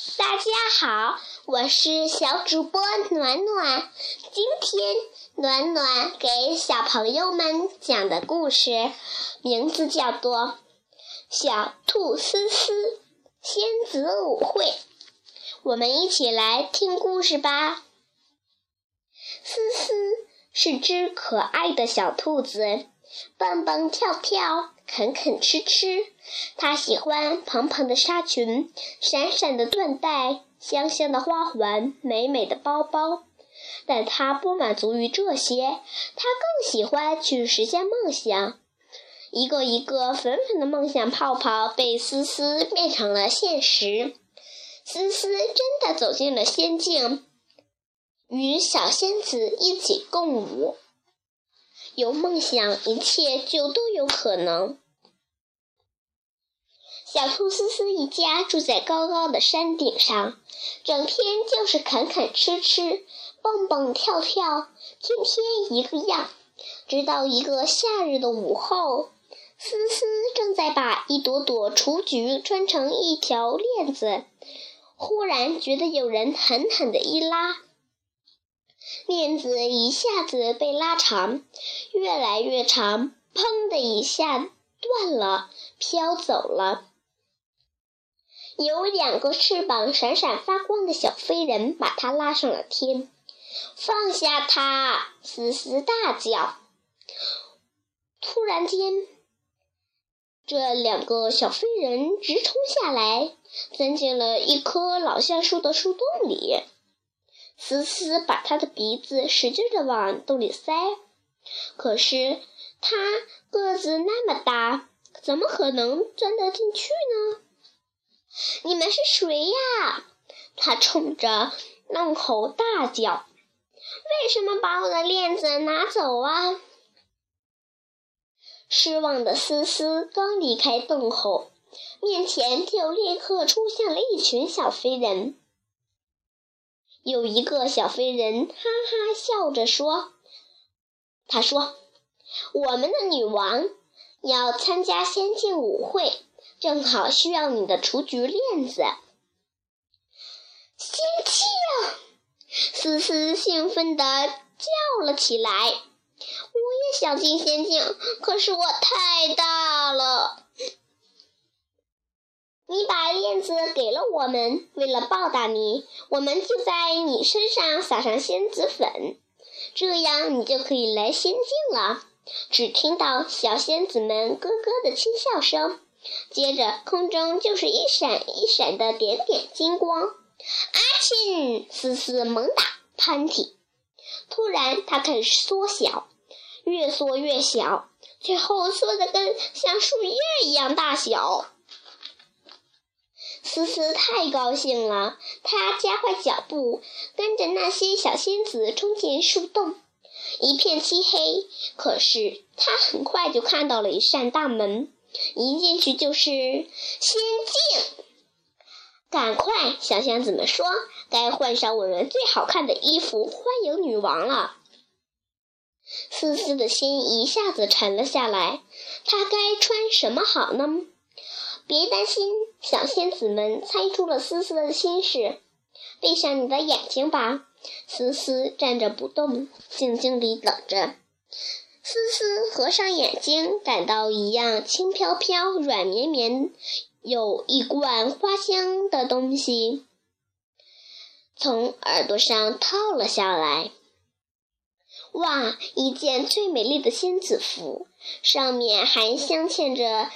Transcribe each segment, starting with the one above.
大家好，我是小主播暖暖。今天暖暖给小朋友们讲的故事名字叫做《小兔思思仙子舞会》。我们一起来听故事吧。思思是只可爱的小兔子，蹦蹦跳跳。啃啃吃吃，他喜欢蓬蓬的纱裙、闪闪的缎带、香香的花环、美美的包包。但他不满足于这些，他更喜欢去实现梦想。一个一个粉粉的梦想泡泡被思思变成了现实。思思真的走进了仙境，与小仙子一起共舞。有梦想，一切就都有可能。小兔思思一家住在高高的山顶上，整天就是啃啃吃吃，蹦蹦跳跳，天天一个样。直到一个夏日的午后，思思正在把一朵朵雏菊穿成一条链子，忽然觉得有人狠狠的一拉，链子一下子被拉长，越来越长，砰的一下断了，飘走了。有两个翅膀闪闪发光的小飞人把它拉上了天，放下它！思思大叫。突然间，这两个小飞人直冲下来，钻进了一棵老橡树的树洞里。思思把他的鼻子使劲地往洞里塞，可是他个子那么大，怎么可能钻得进去呢？你们是谁呀？他冲着洞口大叫：“为什么把我的链子拿走啊？”失望的思思刚离开洞口，面前就立刻出现了一群小飞人。有一个小飞人哈哈笑着说：“他说，我们的女王要参加仙境舞会。”正好需要你的雏菊链子，仙境！思思兴奋地叫了起来。我也想进仙境，可是我太大了。你把链子给了我们，为了报答你，我们就在你身上撒上仙子粉，这样你就可以来仙境了。只听到小仙子们咯咯的轻笑声。接着，空中就是一闪一闪的点点金光。阿庆思思猛打喷嚏，突然它开始缩小，越缩越小，最后缩得跟像树叶一样大小。思思太高兴了，她加快脚步，跟着那些小仙子冲进树洞。一片漆黑，可是她很快就看到了一扇大门。一进去就是仙境，赶快！小仙子们说：“该换上我们最好看的衣服，欢迎女王了。”思思的心一下子沉了下来，她该穿什么好呢？别担心，小仙子们猜出了思思的心事。闭上你的眼睛吧，思思站着不动，静静地等着。思思合上眼睛，感到一样轻飘飘、软绵绵，有一罐花香的东西从耳朵上套了下来。哇！一件最美丽的仙子服，上面还镶嵌着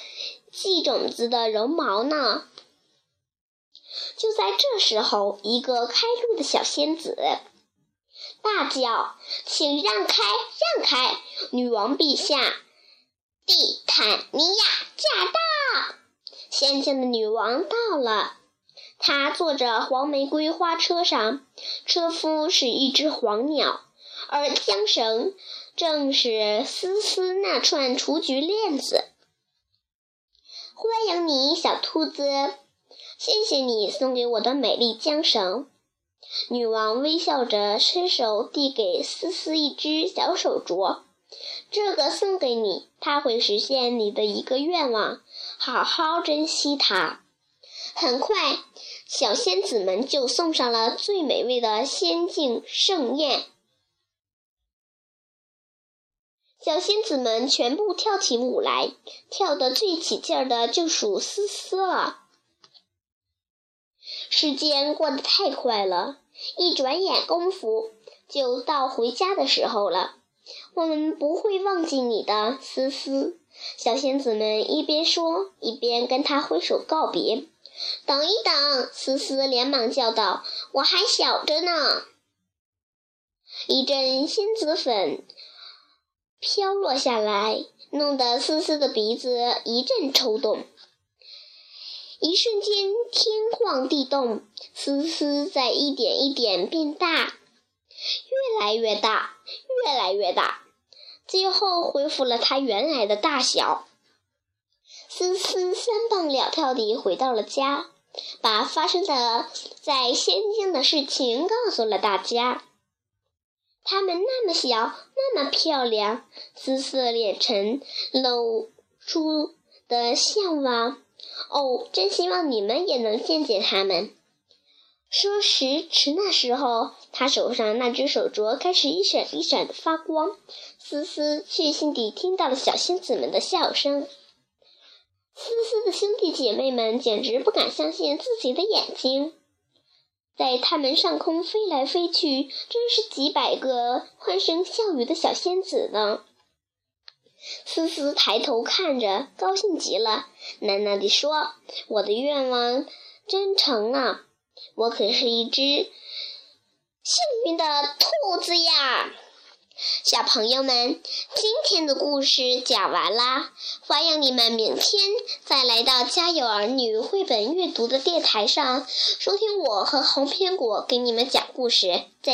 细种子的绒毛呢。就在这时候，一个开路的小仙子。大叫：“请让开，让开！女王陛下，蒂坦尼亚驾到！”仙境的女王到了，她坐着黄玫瑰花车上，车夫是一只黄鸟，而缰绳正是丝丝那串雏菊链子。欢迎你，小兔子！谢谢你送给我的美丽缰绳。女王微笑着伸手递给思思一只小手镯，这个送给你，它会实现你的一个愿望，好好珍惜它。很快，小仙子们就送上了最美味的仙境盛宴。小仙子们全部跳起舞来，跳得最起劲儿的就属思思了。时间过得太快了，一转眼功夫就到回家的时候了。我们不会忘记你的，思思。小仙子们一边说，一边跟他挥手告别。等一等，思思连忙叫道：“我还小着呢。”一阵仙子粉飘落下来，弄得思思的鼻子一阵抽动。一瞬间，天晃地动，思思在一点一点变大，越来越大，越来越大，最后恢复了它原来的大小。思思三蹦两跳地回到了家，把发生的在仙境的事情告诉了大家。他们那么小，那么漂亮，思思脸沉，露出的向往。哦，真希望你们也能见见他们。说时迟，那时候他手上那只手镯开始一闪一闪的发光。思思确信地听到了小仙子们的笑声。思思的兄弟姐妹们简直不敢相信自己的眼睛，在他们上空飞来飞去，真是几百个欢声笑语的小仙子呢。思思抬头看着，高兴极了，喃喃地说：“我的愿望真诚啊，我可是一只幸运的兔子呀！”小朋友们，今天的故事讲完啦，欢迎你们明天再来到家有儿女绘本阅读的电台上，收听我和红苹果给你们讲故事。再